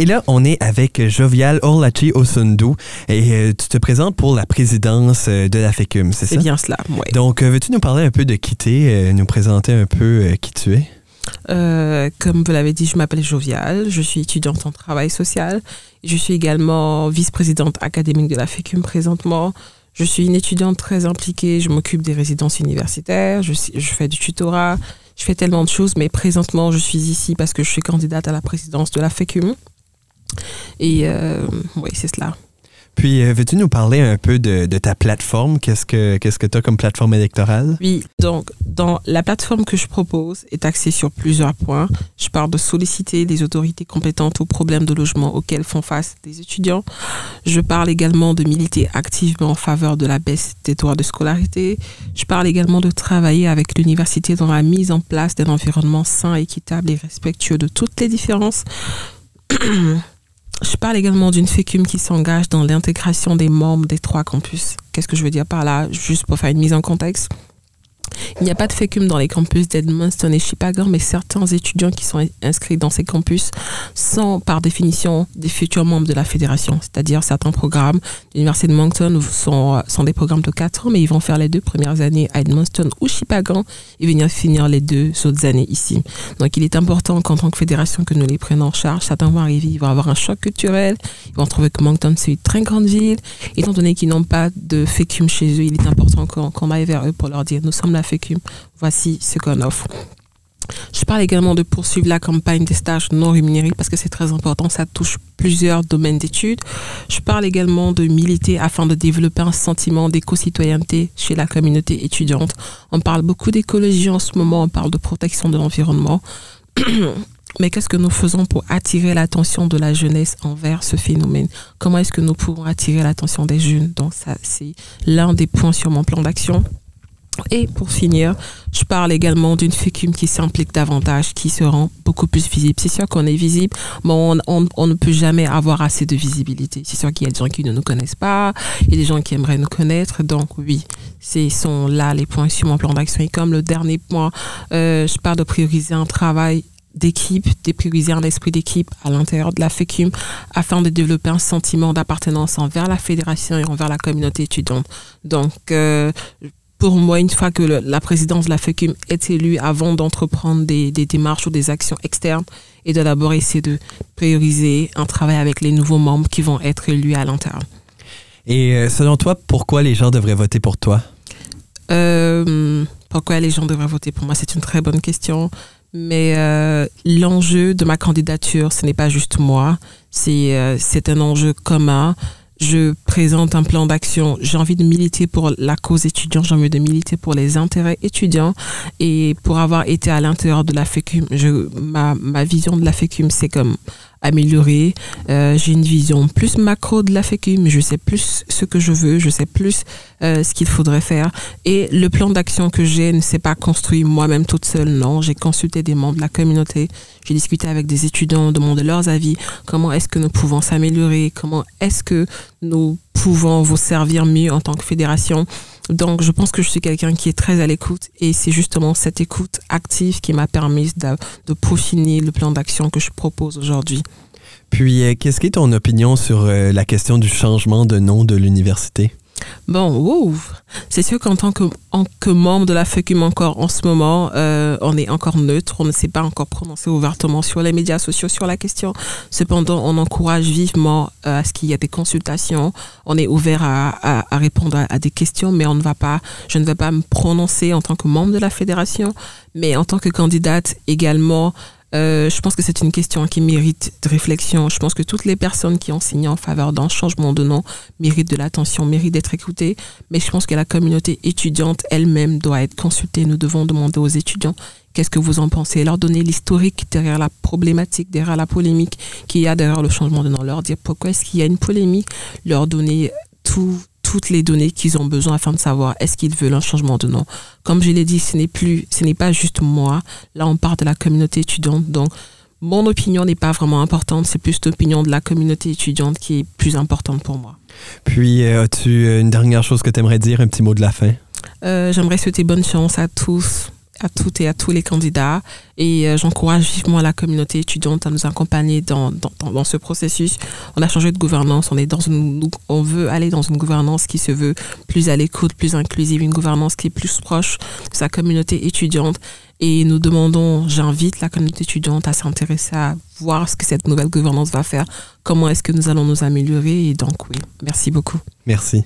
Et là, on est avec Jovial Orlachi Osundu et euh, tu te présentes pour la présidence euh, de la FECUM, c'est ça? C'est bien cela, oui. Donc, euh, veux-tu nous parler un peu de qui t'es, nous présenter un peu qui tu es? comme vous l'avez dit, je m'appelle Jovial, je suis étudiante en travail social. Je suis également vice-présidente académique de la FECUM présentement. Je suis une étudiante très impliquée, je m'occupe des résidences universitaires, je, je fais du tutorat, je fais tellement de choses, mais présentement, je suis ici parce que je suis candidate à la présidence de la FECUM. Et euh, oui, c'est cela. Puis, euh, veux-tu nous parler un peu de, ta plateforme? Qu'est-ce que qu'est-ce que tu as comme plateforme électorale? Oui, donc, dans la plateforme que je propose est axée sur plusieurs points. Je parle de solliciter les autorités compétentes aux problèmes de logement auxquels font face des étudiants. Je parle également de militer activement en faveur de la baisse des droits de scolarité. Je parle également de travailler avec l'université dans la mise en place d'un environnement sain, équitable et respectueux de toutes les différences. Je parle également d'une FECUM qui s'engage dans l'intégration des membres des trois campus. Qu'est-ce que je veux dire par là? Juste pour faire une mise en contexte. Il n'y a pas de FECUM dans les campus d'Edmundston et Chipagan, mais certains étudiants qui sont inscrits dans ces campus sont par définition des futurs membres de la fédération. C'est-à-dire certains programmes de l'Université de Moncton sont, des programmes de 4 ans, mais ils vont faire les deux premières années à Edmundston ou Chipagan et venir finir les deux autres années ici. Donc il est important qu'en tant que fédération que nous les prenions en charge. Certains vont arriver, ils vont avoir un choc culturel, ils vont trouver que Moncton c'est une très grande ville. Étant donné qu'ils n'ont pas de FECUM chez eux, il est important qu'on aille vers eux pour leur dire nous sommes la FECUM, voici ce qu'on offre. Je parle également de poursuivre la campagne des stages non rémunérés parce que c'est très important, ça touche plusieurs domaines d'études. Je parle également de militer afin de développer un sentiment d'éco-citoyenneté chez la communauté étudiante. On parle beaucoup d'écologie en ce moment, on parle de protection de l'environnement. Mais qu'est-ce que nous faisons pour attirer l'attention de la jeunesse envers ce phénomène? Comment est-ce que nous pouvons attirer l'attention des jeunes Donc ça, c'est l'un des points sur mon plan d'action. Et pour finir, je parle également d'une FECUM qui s'implique davantage, qui se rend beaucoup plus visible. C'est sûr qu'on est visible, mais on, ne peut jamais avoir assez de visibilité. C'est sûr qu'il y a des gens qui ne nous connaissent pas, il y a des gens qui aimeraient nous connaître. Donc oui, ce sont là les points sur mon plan d'action. Et comme le dernier point, euh, je parle de prioriser un travail d'équipe, de prioriser un esprit d'équipe à l'intérieur de la FECUM afin de développer un sentiment d'appartenance envers la fédération et envers la communauté étudiante. Donc, euh, pour moi, une fois que la présidence de la FECUM est élue, avant d'entreprendre des, démarches ou des actions externes, et de d'abord essayer de prioriser un travail avec les nouveaux membres qui vont être élus à l'interne. Et euh, selon toi, pourquoi les gens devraient voter pour toi? Euh, pourquoi les gens devraient voter pour moi? C'est une très bonne question. Mais euh, l'enjeu de ma candidature, ce n'est pas juste moi, c'est c'est un enjeu commun je présente un plan d'action. J'ai envie de militer pour la cause étudiante, j'ai envie de militer pour les intérêts étudiants. Et pour avoir été à l'intérieur de la FECUM, ma vision de la FECUM, c'est comme améliorer. Euh, j'ai une vision plus macro de la FECUM, je sais plus ce que je veux, je sais plus euh, ce qu'il faudrait faire. Et le plan d'action que j'ai ne s'est pas construit moi-même toute seule, non. J'ai consulté des membres de la communauté, j'ai discuté avec des étudiants, demandé leurs avis, comment est-ce que nous pouvons s'améliorer, comment est-ce que nous pouvons vous servir mieux en tant que fédération? Donc, je pense que je suis quelqu'un qui est très à l'écoute et c'est justement cette écoute active qui m'a permis de, de peaufiner le plan d'action que je propose aujourd'hui. Puis, euh, qu'est-ce qui est ton opinion sur euh, la question du changement de nom de l'université? Bon, c'est sûr qu'en tant que, membre de la FECUM encore en ce moment, euh, on est encore neutre, on ne s'est pas encore prononcé ouvertement sur les médias sociaux sur la question. Cependant, on encourage vivement euh, à ce qu'il y ait des consultations. On est ouvert à, à, répondre à, des questions, mais on ne va pas, je ne vais pas me prononcer en tant que membre de la fédération, mais en tant que candidate également euh, je pense que c'est une question qui mérite de réflexion. Je pense que toutes les personnes qui ont signé en faveur d'un changement de nom méritent de l'attention, méritent d'être écoutées. Mais je pense que la communauté étudiante elle-même doit être consultée. Nous devons demander aux étudiants qu'est-ce que vous en pensez, leur donner l'historique derrière la problématique, derrière la polémique qu'il y a derrière le changement de nom, leur dire pourquoi est-ce qu'il y a une polémique, leur donner tout, toutes les données qu'ils ont besoin afin de savoir est-ce qu'ils veulent un changement de nom. Comme je l'ai dit, ce n'est plus, ce n'est pas juste moi. Là, on parle de la communauté étudiante. Donc, mon opinion n'est pas vraiment importante. C'est plus l'opinion de la communauté étudiante qui est plus importante pour moi. Puis, euh, as-tu une dernière chose que tu aimerais dire, un petit mot de la fin? Euh, j'aimerais souhaiter bonne chance à tous à toutes et à tous les candidats et euh, j'encourage vivement la communauté étudiante à nous accompagner dans, dans, dans, ce processus. On a changé de gouvernance, on, est dans une, on veut aller dans une gouvernance qui se veut plus à l'écoute, plus inclusive, une gouvernance qui est plus proche de sa communauté étudiante. Et nous demandons, j'invite la communauté étudiante à s'intéresser à voir ce que cette nouvelle gouvernance va faire, comment est-ce que nous allons nous améliorer. Et donc oui, merci beaucoup. Merci.